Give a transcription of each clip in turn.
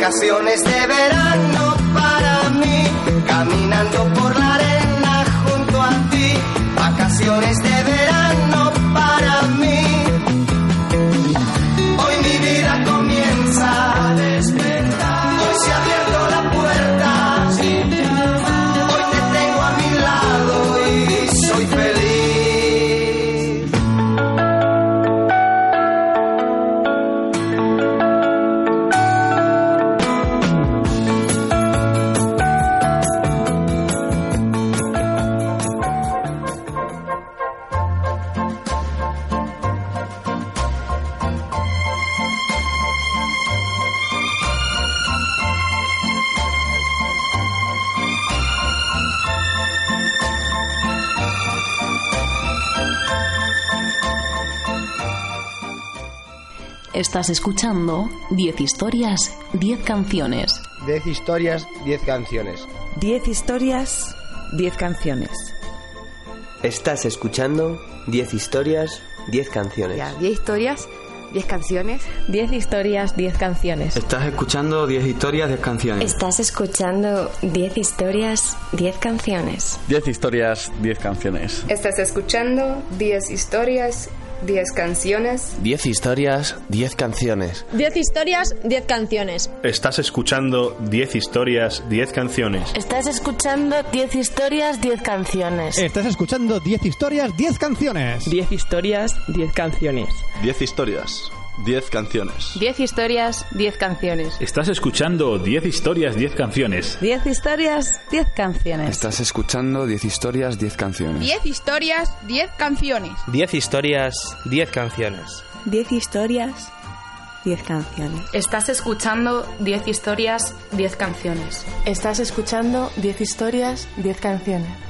Vacaciones de verano para mí, caminando por Estás escuchando 10 historias, 10 canciones. 10 historias, 10 canciones. 10 historias, 10 canciones. Estás escuchando 10 historias, 10 canciones. Ya, 10 historias, 10 canciones. 10 historias, 10 canciones. Estás escuchando 10 historias, 10 canciones. Estás escuchando 10 historias, 10 canciones. 10 historias, 10 canciones. Estás escuchando 10 historias, 10 canciones. 10 historias, 10 canciones. 10 historias, 10 canciones. Estás escuchando 10 historias, 10 canciones. Estás escuchando 10 historias, 10 canciones. Estás escuchando 10 historias, 10 canciones. 10 historias, 10 canciones. 10 historias. 10 canciones. 10 historias, 10 canciones. Estás escuchando 10 historias, 10 canciones. 10 historias, 10 canciones. Estás escuchando 10 historias, 10 canciones. 10 historias, 10 canciones. 10 historias, 10 canciones. 10 historias, 10 canciones. Estás escuchando 10 historias, 10 canciones. Estás escuchando 10 historias, 10 canciones.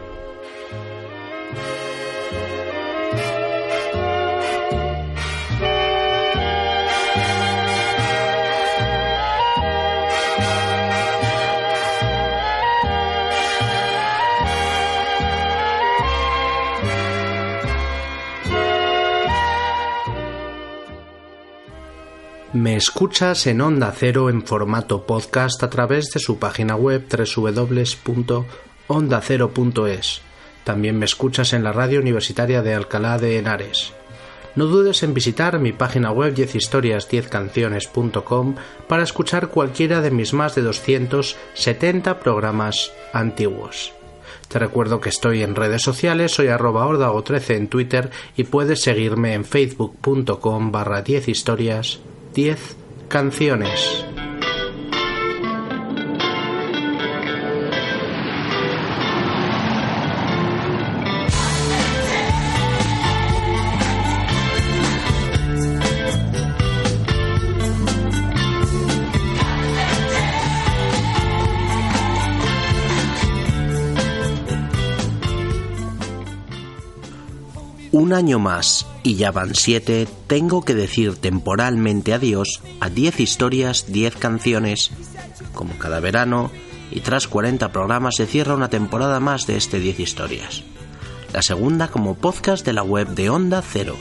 Me escuchas en Onda Cero en formato podcast a través de su página web www.ondacero.es. También me escuchas en la radio universitaria de Alcalá de Henares. No dudes en visitar mi página web 10historias10canciones.com para escuchar cualquiera de mis más de 270 programas antiguos. Te recuerdo que estoy en redes sociales, soy arroba ordago13 en Twitter y puedes seguirme en facebook.com barra 10 historias 10 canciones. Un año más, y ya van siete, tengo que decir temporalmente adiós a 10 historias, 10 canciones. Como cada verano, y tras 40 programas se cierra una temporada más de este 10 historias. La segunda como podcast de la web de Onda Cero.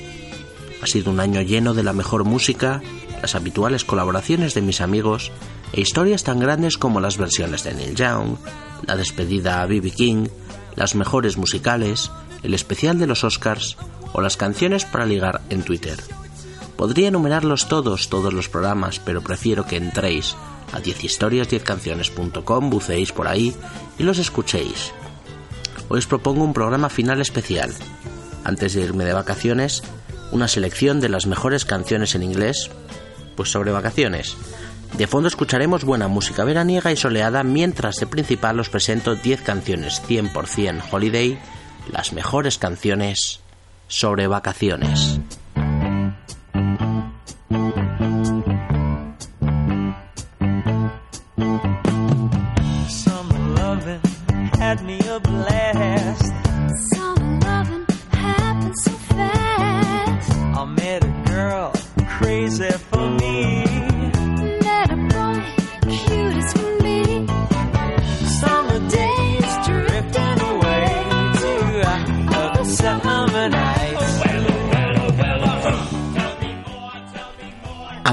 Ha sido un año lleno de la mejor música, las habituales colaboraciones de mis amigos e historias tan grandes como las versiones de Neil Young, la despedida a B.B. King, las mejores musicales, el especial de los Oscars o las canciones para ligar en Twitter. Podría enumerarlos todos, todos los programas, pero prefiero que entréis a 10historias10canciones.com, buceéis por ahí y los escuchéis. Hoy os propongo un programa final especial. Antes de irme de vacaciones, una selección de las mejores canciones en inglés, pues sobre vacaciones. De fondo escucharemos buena música veraniega y soleada, mientras de principal os presento 10 canciones 100% holiday, las mejores canciones sobre vacaciones.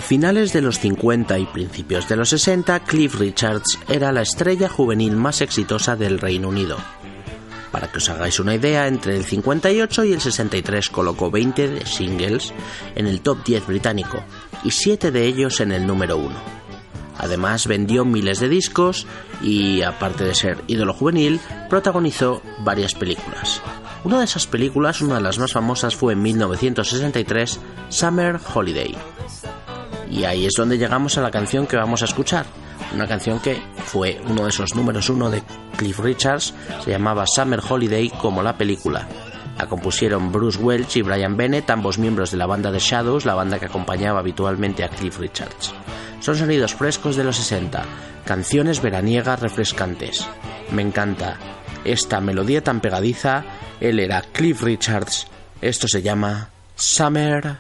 Finales de los 50 y principios de los 60, Cliff Richards era la estrella juvenil más exitosa del Reino Unido. Para que os hagáis una idea, entre el 58 y el 63 colocó 20 de singles en el top 10 británico y 7 de ellos en el número 1. Además vendió miles de discos y, aparte de ser ídolo juvenil, protagonizó varias películas. Una de esas películas, una de las más famosas, fue en 1963, Summer Holiday. Y ahí es donde llegamos a la canción que vamos a escuchar. Una canción que fue uno de esos números uno de Cliff Richards, se llamaba Summer Holiday como la película. La compusieron Bruce Welch y Brian Bennett, ambos miembros de la banda The Shadows, la banda que acompañaba habitualmente a Cliff Richards. Son sonidos frescos de los 60, canciones veraniegas refrescantes. Me encanta esta melodía tan pegadiza. Él era Cliff Richards. Esto se llama Summer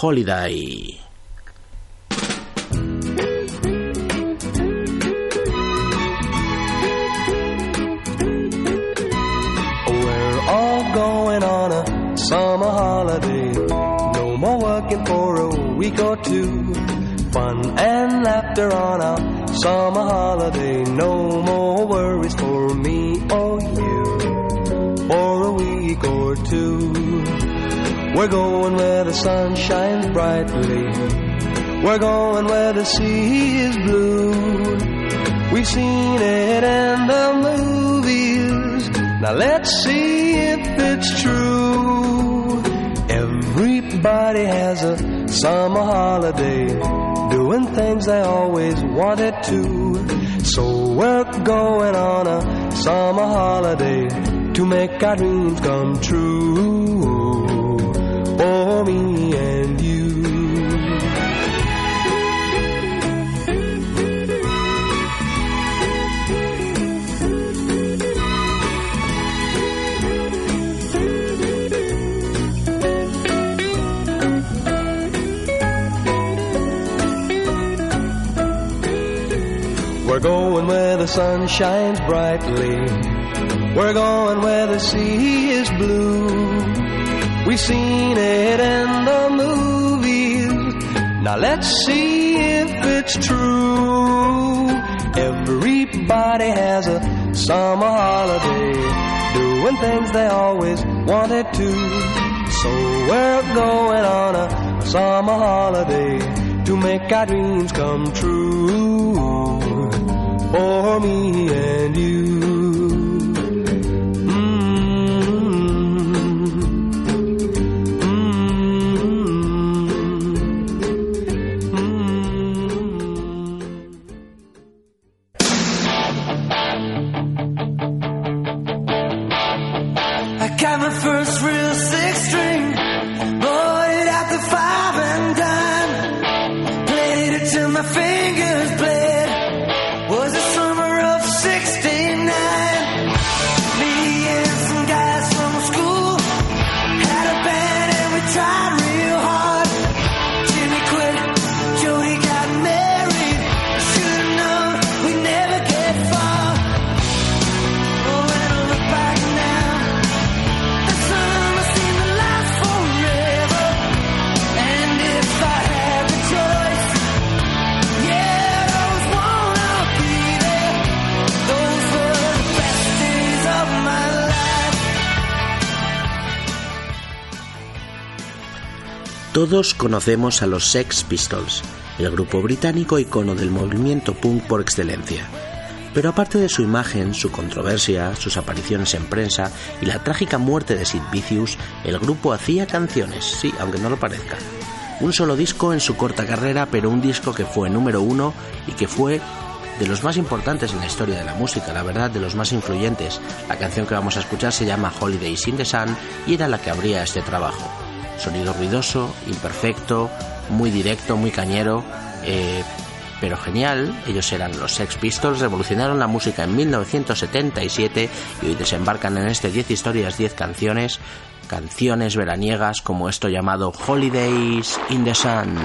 Holiday. Going on a summer holiday. No more working for a week or two. Fun and laughter on our summer holiday. No more worries for me or you. For a week or two. We're going where the sun shines brightly. We're going where the sea is blue. We've seen it in the movies. Now let's see if it's true. Everybody has a summer holiday, doing things they always wanted to. So we're going on a summer holiday to make our dreams come true. For me and We're going where the sun shines brightly. We're going where the sea is blue. We've seen it in the movies. Now let's see if it's true. Everybody has a summer holiday, doing things they always wanted to. So we're going on a summer holiday to make our dreams come true for me and you. Todos conocemos a los Sex Pistols, el grupo británico icono del movimiento punk por excelencia. Pero aparte de su imagen, su controversia, sus apariciones en prensa y la trágica muerte de Sid Vicious, el grupo hacía canciones, sí, aunque no lo parezca. Un solo disco en su corta carrera, pero un disco que fue número uno y que fue de los más importantes en la historia de la música, la verdad, de los más influyentes. La canción que vamos a escuchar se llama Holidays in the Sun y era la que abría este trabajo. Sonido ruidoso, imperfecto, muy directo, muy cañero, eh, pero genial. Ellos eran los Sex Pistols, revolucionaron la música en 1977 y hoy desembarcan en este 10 historias, 10 canciones, canciones veraniegas como esto llamado Holidays in the Sun.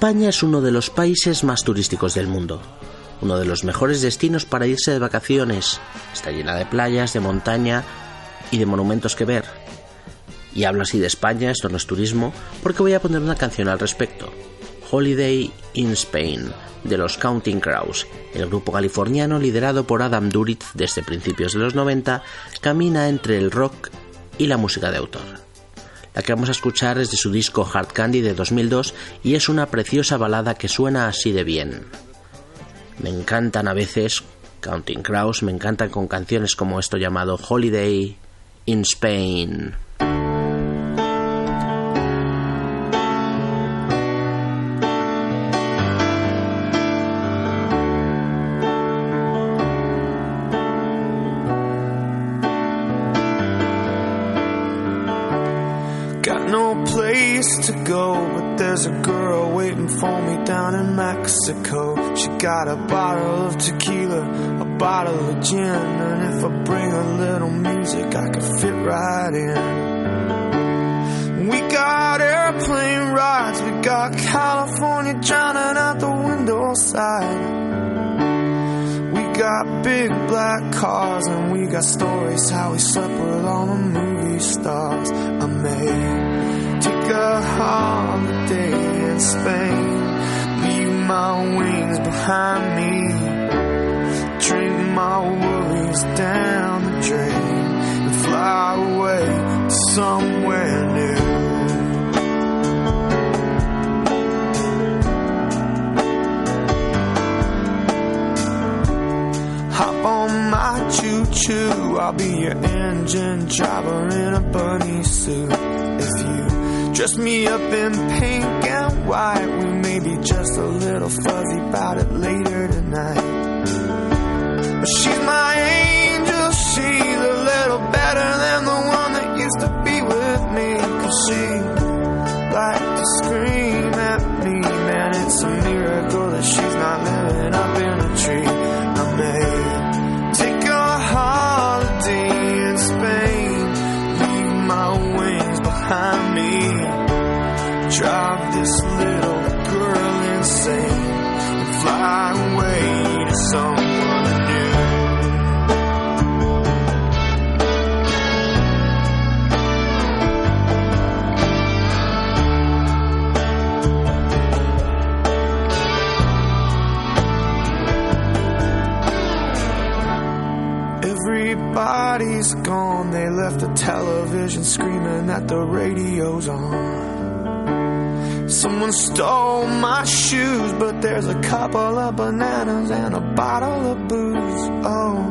España es uno de los países más turísticos del mundo, uno de los mejores destinos para irse de vacaciones. Está llena de playas, de montaña y de monumentos que ver. Y hablo así de España, esto no es turismo, porque voy a poner una canción al respecto. Holiday in Spain, de los Counting Crows, el grupo californiano liderado por Adam Duritz desde principios de los 90, camina entre el rock y la música de autor. La que vamos a escuchar es de su disco Hard Candy de 2002 y es una preciosa balada que suena así de bien. Me encantan a veces Counting Crows, me encantan con canciones como esto llamado Holiday in Spain. There's a girl waiting for me down in Mexico. She got a bottle of tequila, a bottle of gin, and if I bring a little music, I can fit right in. We got airplane rides, we got California drowning out the window side. We got big black cars and we got stories how we slept with all the movie stars. I may Spain, leave my wings behind me, drink my worries down the drain, and fly away to somewhere new. Hop on my choo choo. I'll be your engine driver in a bunny suit. If you dress me up in pink white, we may be just a little fuzzy about it later tonight. But she's my angel. She's a little better than the one that used to be with me. Cause she liked to scream at me. Man, it's a miracle the television screaming that the radio's on. Someone stole my shoes, but there's a couple of bananas and a bottle of booze. Oh,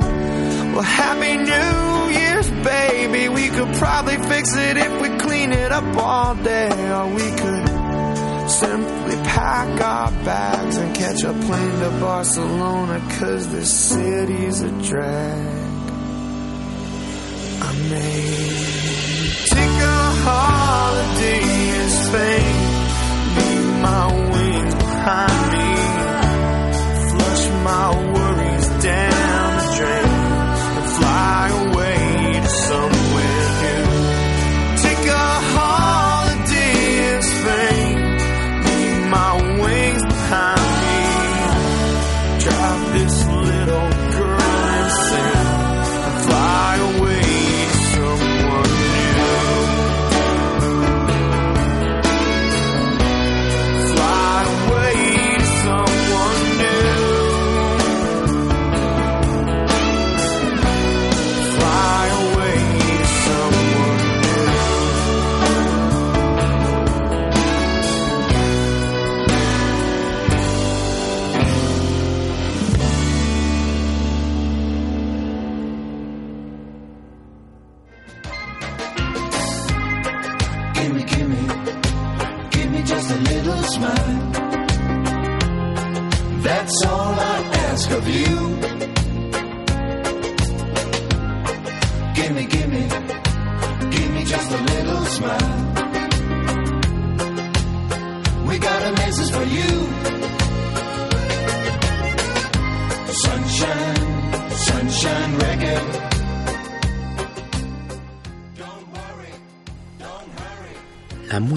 well, Happy New Year's, baby. We could probably fix it if we clean it up all day, or we could simply pack our bags and catch a plane to Barcelona, cause this city's a drag. May take a holiday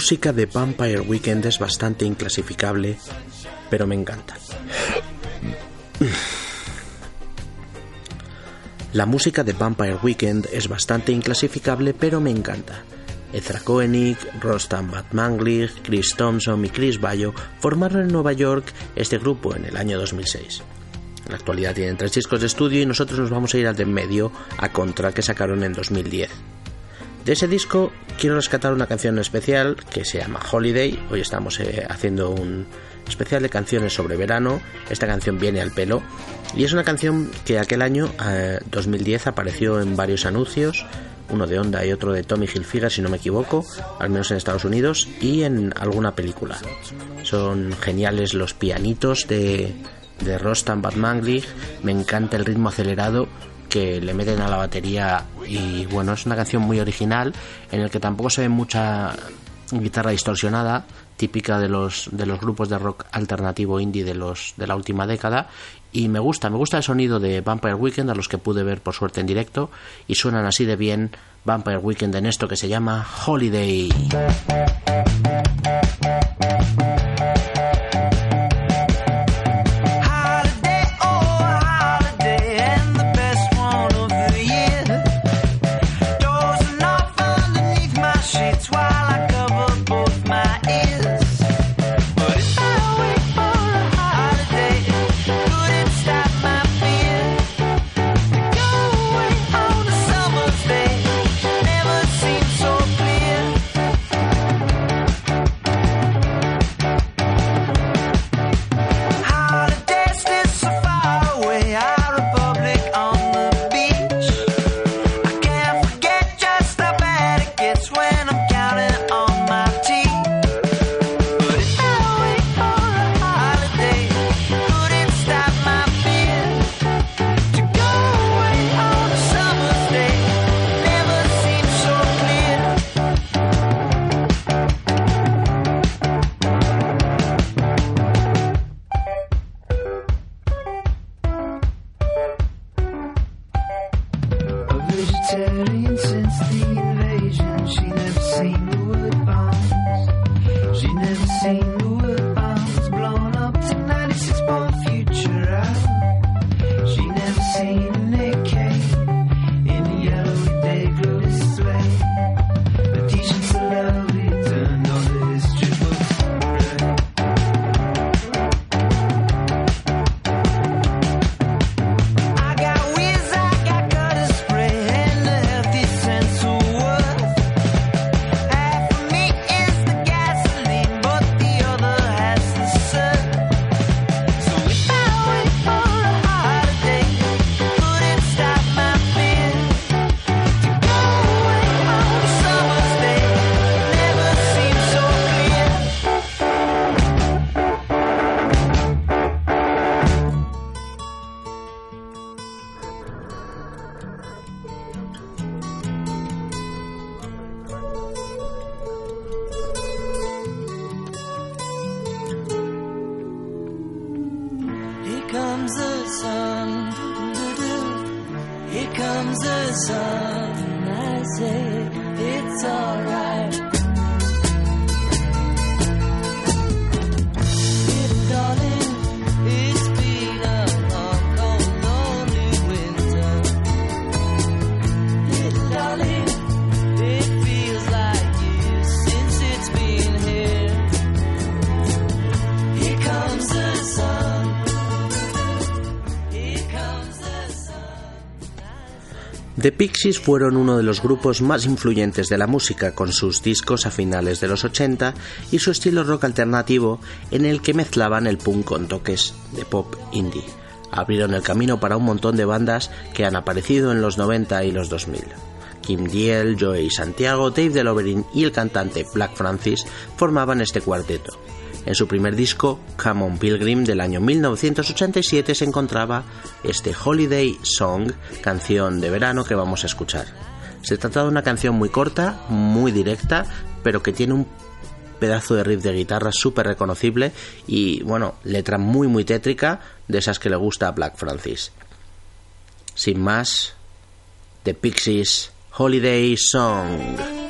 música de Vampire Weekend es bastante inclasificable, pero me encanta. La música de Vampire Weekend es bastante inclasificable, pero me encanta. Ezra Koenig, Rostam Batmanglich, Chris Thompson y Chris Bayo formaron en Nueva York este grupo en el año 2006. En la actualidad tienen tres discos de estudio y nosotros nos vamos a ir al de en medio, a Contra, que sacaron en 2010. De ese disco quiero rescatar una canción especial que se llama Holiday. Hoy estamos eh, haciendo un especial de canciones sobre verano. Esta canción viene al pelo y es una canción que aquel año, eh, 2010, apareció en varios anuncios. Uno de Honda y otro de Tommy Hilfiger, si no me equivoco, al menos en Estados Unidos, y en alguna película. Son geniales los pianitos de, de Rostam Batmanglich. Me encanta el ritmo acelerado que le meten a la batería y bueno, es una canción muy original en el que tampoco se ve mucha guitarra distorsionada, típica de los, de los grupos de rock alternativo indie de, los, de la última década. Y me gusta, me gusta el sonido de Vampire Weekend, a los que pude ver por suerte en directo, y suenan así de bien Vampire Weekend en esto que se llama Holiday. Pixies fueron uno de los grupos más influyentes de la música con sus discos a finales de los 80 y su estilo rock alternativo en el que mezclaban el punk con toques de pop indie. Abrieron el camino para un montón de bandas que han aparecido en los 90 y los 2000. Kim Deal, Joey Santiago, Dave DeLoverin y el cantante Black Francis formaban este cuarteto. En su primer disco, Come On Pilgrim del año 1987 se encontraba este Holiday Song, canción de verano que vamos a escuchar. Se trata de una canción muy corta, muy directa, pero que tiene un pedazo de riff de guitarra súper reconocible y, bueno, letra muy muy tétrica, de esas que le gusta a Black Francis. Sin más, The Pixies Holiday Song.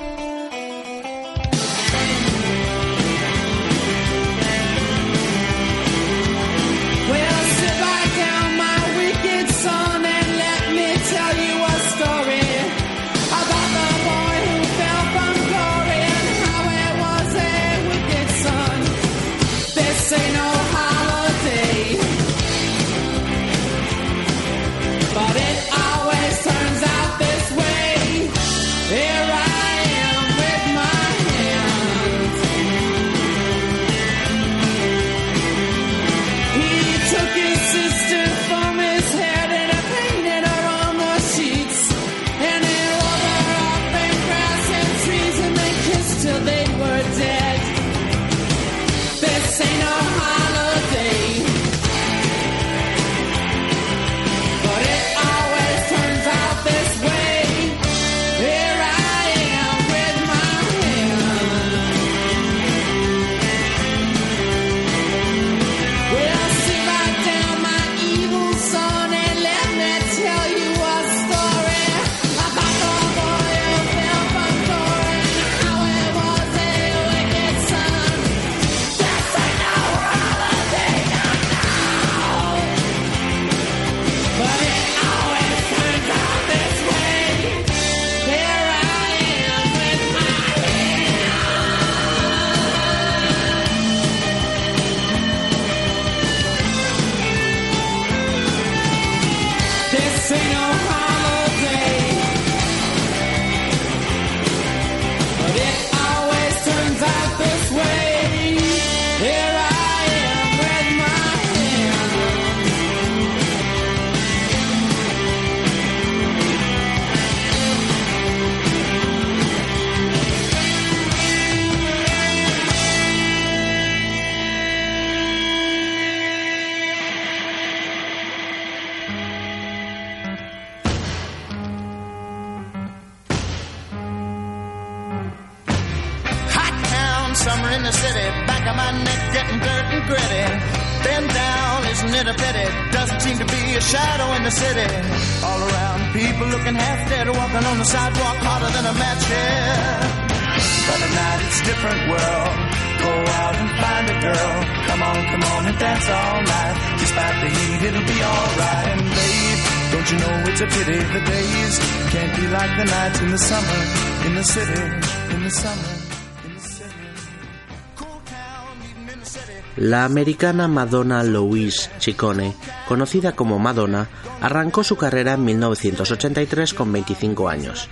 La americana Madonna Louise Ciccone, conocida como Madonna, arrancó su carrera en 1983 con 25 años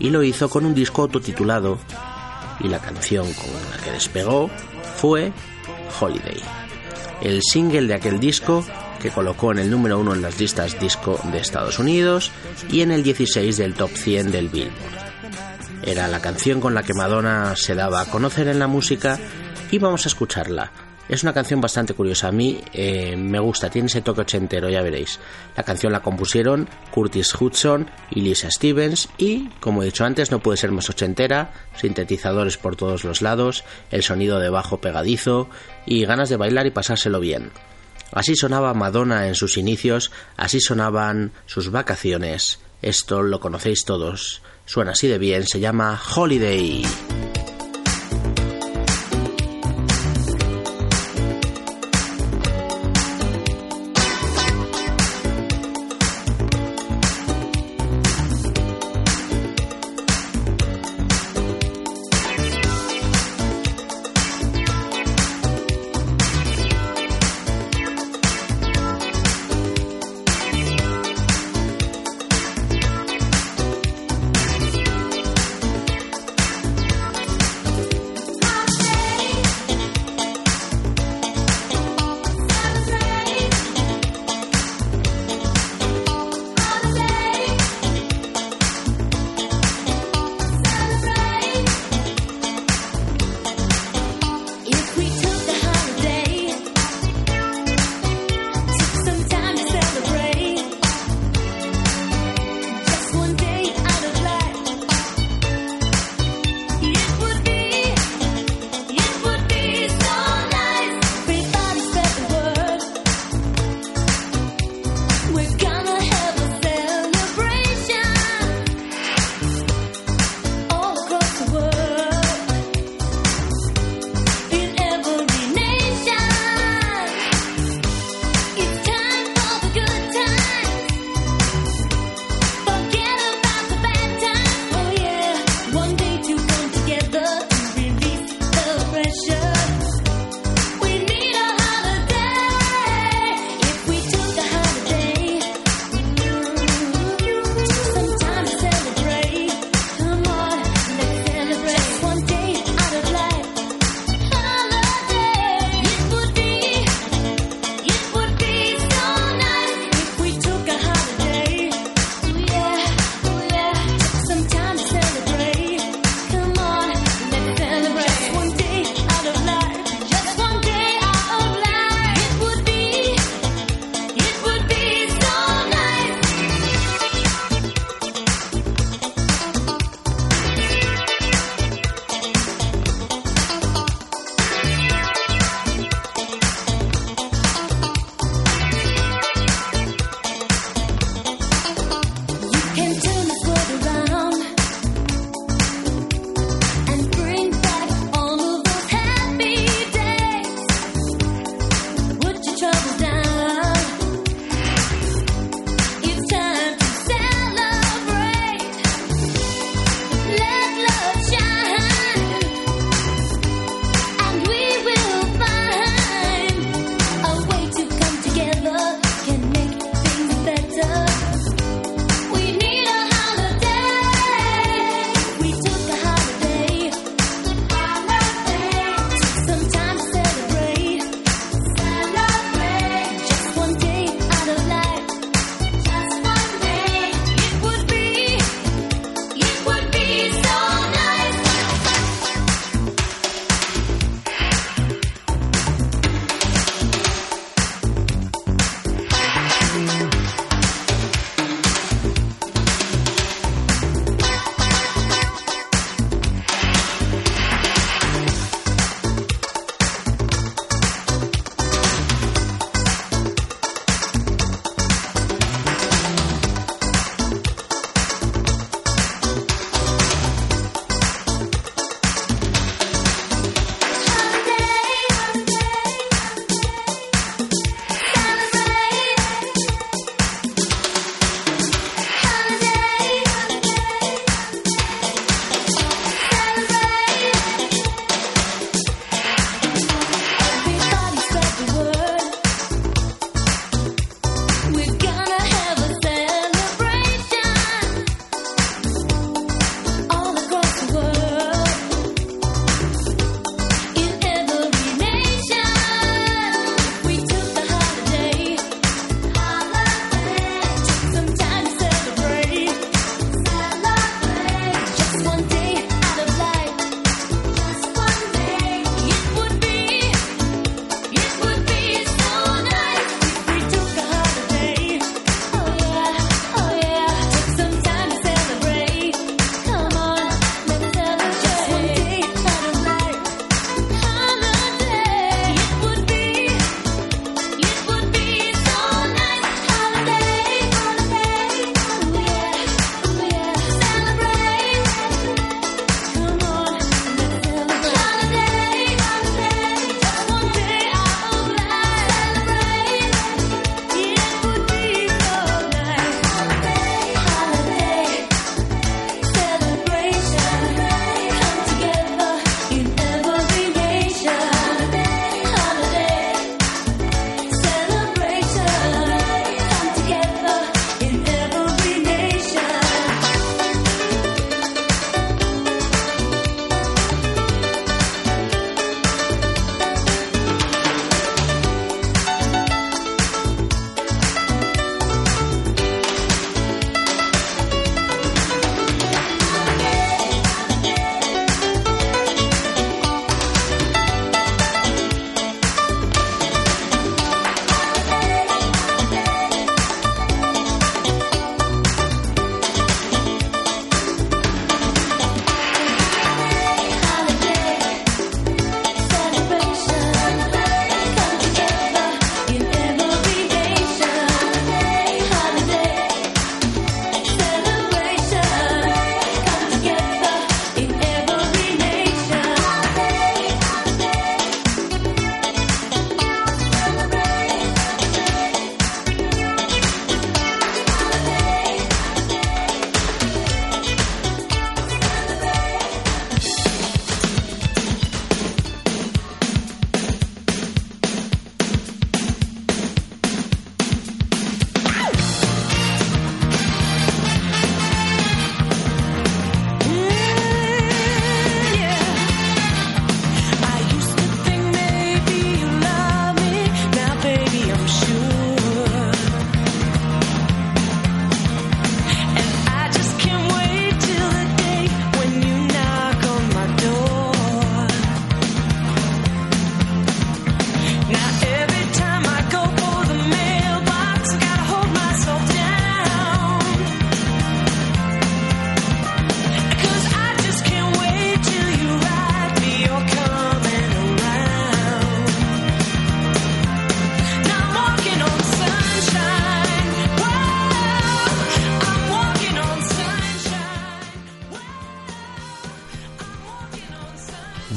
y lo hizo con un disco autotitulado y la canción con la que despegó fue Holiday, el single de aquel disco que colocó en el número uno en las listas disco de Estados Unidos y en el 16 del top 100 del Billboard. Era la canción con la que Madonna se daba a conocer en la música y vamos a escucharla. Es una canción bastante curiosa. A mí eh, me gusta, tiene ese toque ochentero, ya veréis. La canción la compusieron Curtis Hudson y Lisa Stevens y, como he dicho antes, no puede ser más ochentera. Sintetizadores por todos los lados, el sonido de bajo pegadizo y ganas de bailar y pasárselo bien. Así sonaba Madonna en sus inicios, así sonaban sus vacaciones. Esto lo conocéis todos. Suena así de bien, se llama Holiday.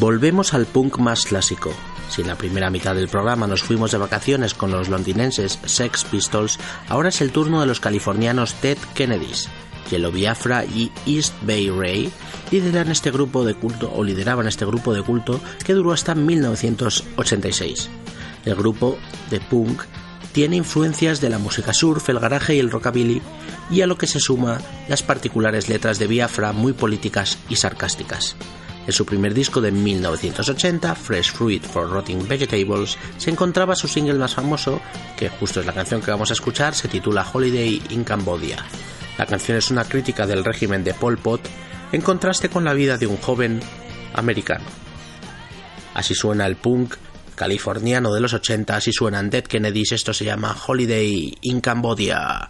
Volvemos al punk más clásico. Si en la primera mitad del programa nos fuimos de vacaciones con los londinenses Sex Pistols, ahora es el turno de los californianos Ted Kennedys. Yellow Biafra y East Bay Ray lideran este grupo de culto o lideraban este grupo de culto que duró hasta 1986. El grupo de punk tiene influencias de la música surf, el garaje y el rockabilly, y a lo que se suma las particulares letras de Biafra muy políticas y sarcásticas. En su primer disco de 1980, Fresh Fruit for Rotting Vegetables, se encontraba su single más famoso, que justo es la canción que vamos a escuchar, se titula Holiday in Cambodia. La canción es una crítica del régimen de Pol Pot en contraste con la vida de un joven americano. Así suena el punk californiano de los 80, así suenan Dead Kennedys, esto se llama Holiday in Cambodia.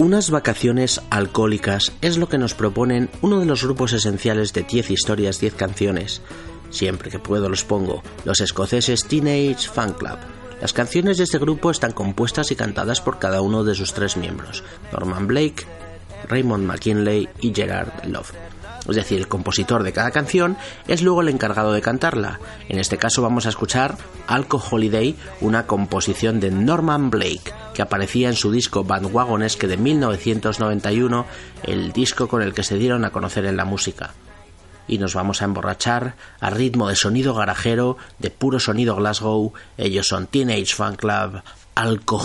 Unas vacaciones alcohólicas es lo que nos proponen uno de los grupos esenciales de 10 historias, 10 canciones. Siempre que puedo los pongo, los escoceses Teenage Fan Club. Las canciones de este grupo están compuestas y cantadas por cada uno de sus tres miembros, Norman Blake, Raymond McKinley y Gerard Love. Es decir, el compositor de cada canción es luego el encargado de cantarla. En este caso vamos a escuchar Alco Holiday, una composición de Norman Blake, que aparecía en su disco Bandwagonesque de 1991, el disco con el que se dieron a conocer en la música. Y nos vamos a emborrachar a ritmo de sonido garajero, de puro sonido Glasgow. Ellos son Teenage Fan Club, Alco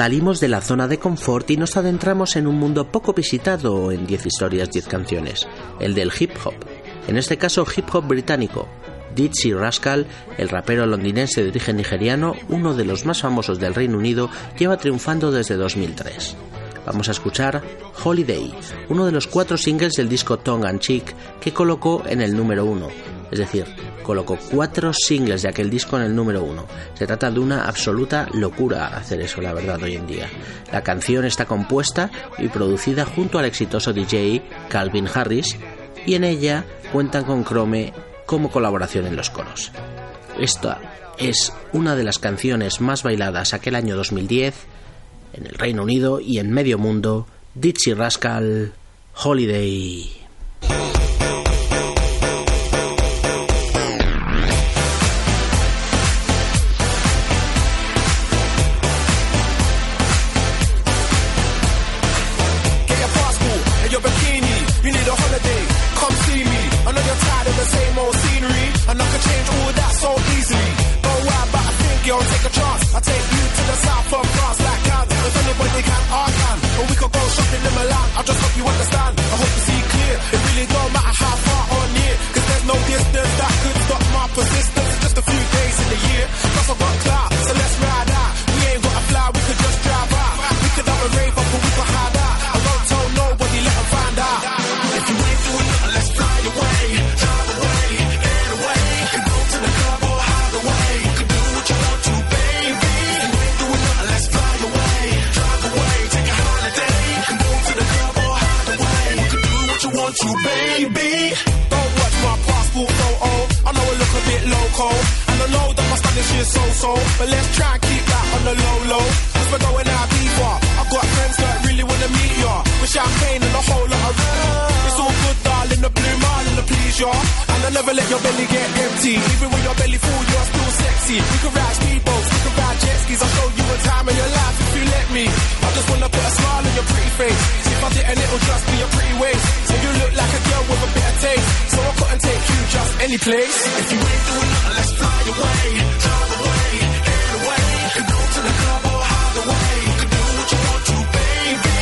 Salimos de la zona de confort y nos adentramos en un mundo poco visitado en 10 historias, 10 canciones, el del hip hop. En este caso, hip hop británico. Dizzy Rascal, el rapero londinense de origen nigeriano, uno de los más famosos del Reino Unido, lleva triunfando desde 2003. Vamos a escuchar Holiday, uno de los cuatro singles del disco Tongue and Cheek que colocó en el número uno. Es decir, colocó cuatro singles de aquel disco en el número uno. Se trata de una absoluta locura hacer eso, la verdad, hoy en día. La canción está compuesta y producida junto al exitoso DJ Calvin Harris y en ella cuentan con Chrome como colaboración en los coros. Esta es una de las canciones más bailadas aquel año 2010 en el Reino Unido y en medio mundo, Dizzy Rascal Holiday. Any place. If you ain't doing nothing, let's fly away. Drive away, get away. Can go to the club oh, or hide away. You can do what you want to, baby.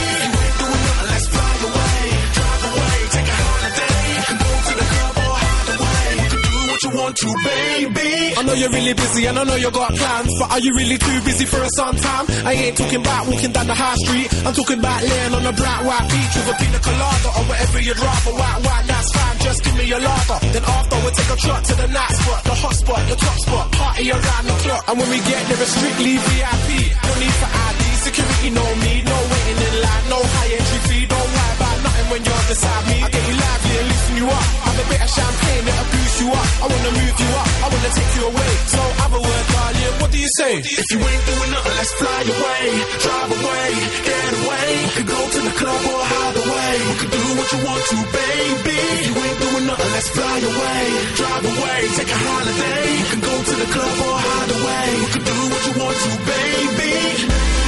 Let's fly away. Drive away, take a holiday. Can go to the club oh, or hide away. You can do what you want to, baby. I know you're really busy and I know you got plans, but are you really too busy for a sun time? I ain't talking about walking down the high street. I'm talking about laying on a bright white beach with a pina colada or whatever you'd rather. White, white, that's. Just give me your lager. Then after we'll take a truck to the night spot, the hot spot, the top spot, party around the clock. And when we get there, it's strictly VIP. No need for ID, security, no need, no waiting in line, no high entry fee. Don't worry about nothing when you're beside me. I get you lively loosen you up. Have a bit of champagne that'll boost you up. I wanna move you up, I wanna take you away. So have a word, darling. What do you say? If you ain't doing nothing, let's fly away, drive away, get away. We could go to the club or hide away. We could do what you want to, baby. If you ain't doing nothing, let's fly away, drive away, take a holiday. You can go to the club or hide away. We could do what you want to, baby.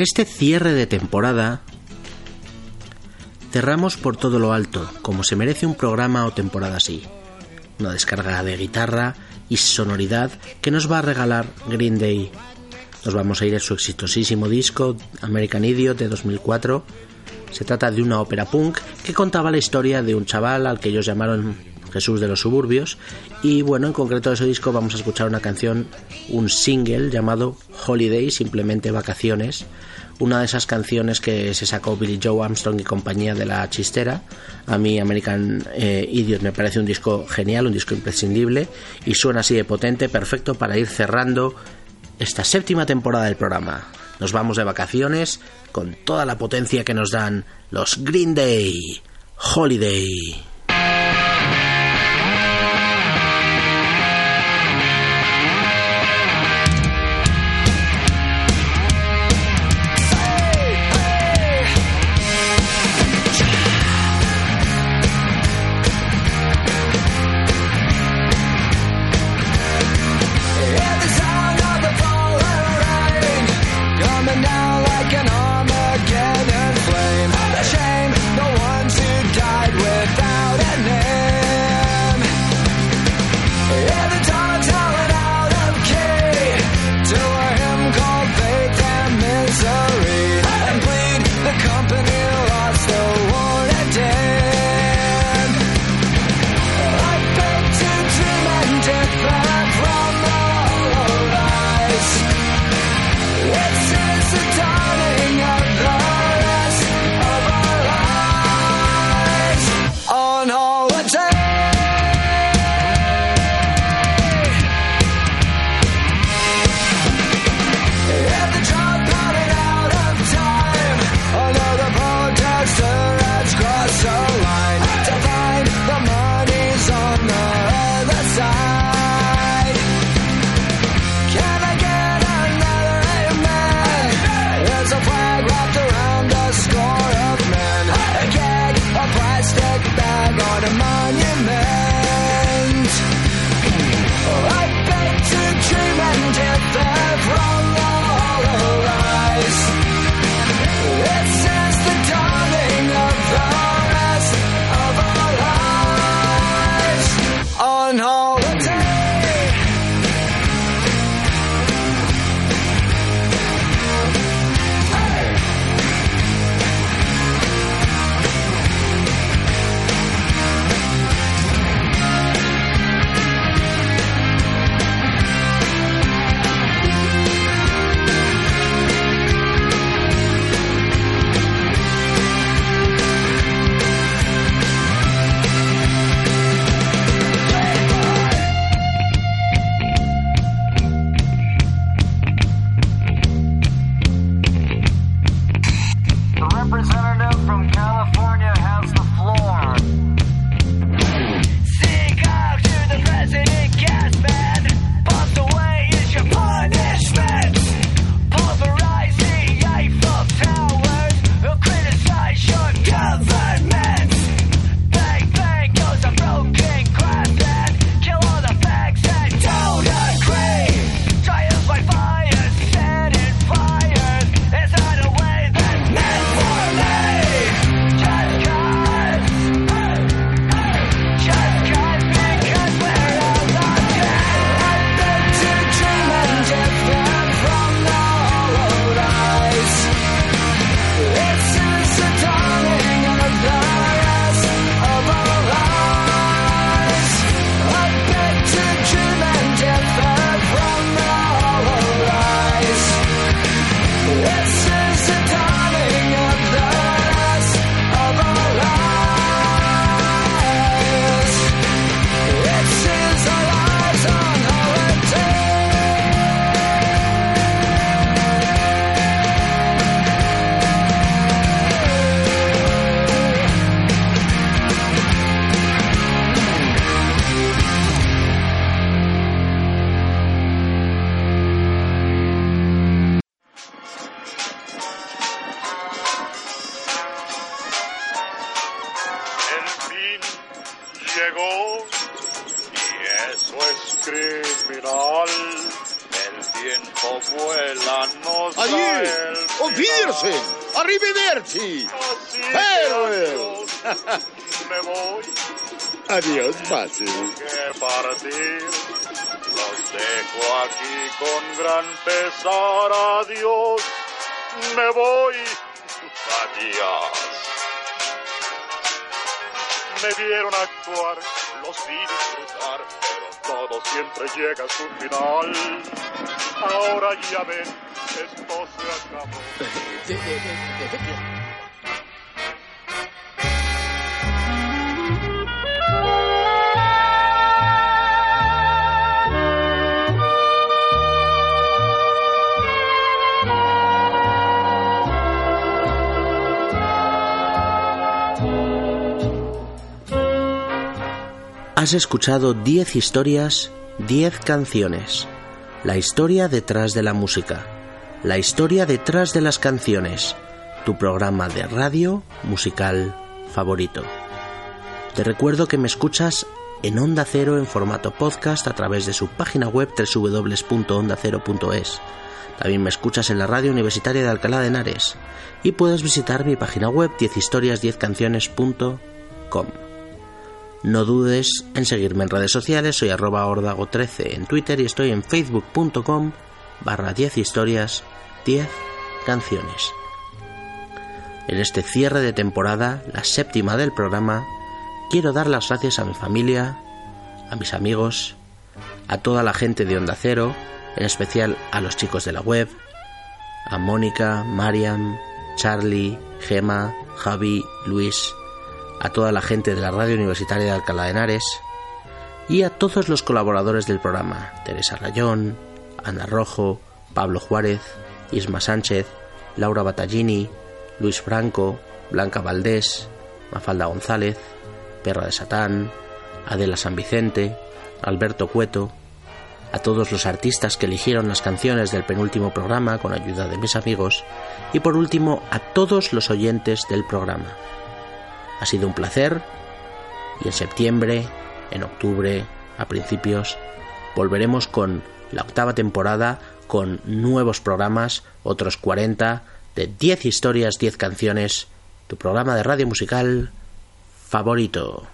En este cierre de temporada cerramos por todo lo alto, como se merece un programa o temporada así. Una descarga de guitarra y sonoridad que nos va a regalar Green Day. Nos vamos a ir a su exitosísimo disco American Idiot de 2004. Se trata de una ópera punk que contaba la historia de un chaval al que ellos llamaron Jesús de los suburbios y bueno, en concreto de ese disco vamos a escuchar una canción, un single llamado Holiday, simplemente vacaciones, una de esas canciones que se sacó Billy Joe Armstrong y compañía de la chistera. A mí American eh, Idiot me parece un disco genial, un disco imprescindible y suena así de potente, perfecto para ir cerrando esta séptima temporada del programa. Nos vamos de vacaciones con toda la potencia que nos dan los Green Day Holiday. Wiedersehen, arrivederci, farewell. Me voy Adiós, Basil. que partir. Los dejo aquí con gran pesar. Adiós. Me voy. Adiós. Me vieron actuar, los vi disfrutar, pero todo siempre llega a su final. Ahora ya ven, esto se acabó. Has escuchado 10 historias, 10 canciones. La historia detrás de la música. La historia detrás de las canciones. Tu programa de radio musical favorito. Te recuerdo que me escuchas en Onda Cero en formato podcast a través de su página web www.ondacero.es. También me escuchas en la radio universitaria de Alcalá de Henares y puedes visitar mi página web 10historias10canciones.com. No dudes en seguirme en redes sociales, soy arroba ordago13 en Twitter y estoy en facebook.com barra 10 historias 10 canciones. En este cierre de temporada, la séptima del programa, quiero dar las gracias a mi familia, a mis amigos, a toda la gente de Onda Cero, en especial a los chicos de la web, a Mónica, Mariam, Charlie, Gema, Javi, Luis, a toda la gente de la radio universitaria de Alcalá de Henares y a todos los colaboradores del programa, Teresa Rayón, Ana Rojo, Pablo Juárez, Isma Sánchez, Laura Battaglini, Luis Franco, Blanca Valdés, Mafalda González, Perra de Satán, Adela San Vicente, Alberto Cueto, a todos los artistas que eligieron las canciones del penúltimo programa con ayuda de mis amigos y por último a todos los oyentes del programa. Ha sido un placer y en septiembre, en octubre, a principios, volveremos con la octava temporada con nuevos programas, otros 40, de 10 historias, 10 canciones, tu programa de radio musical favorito.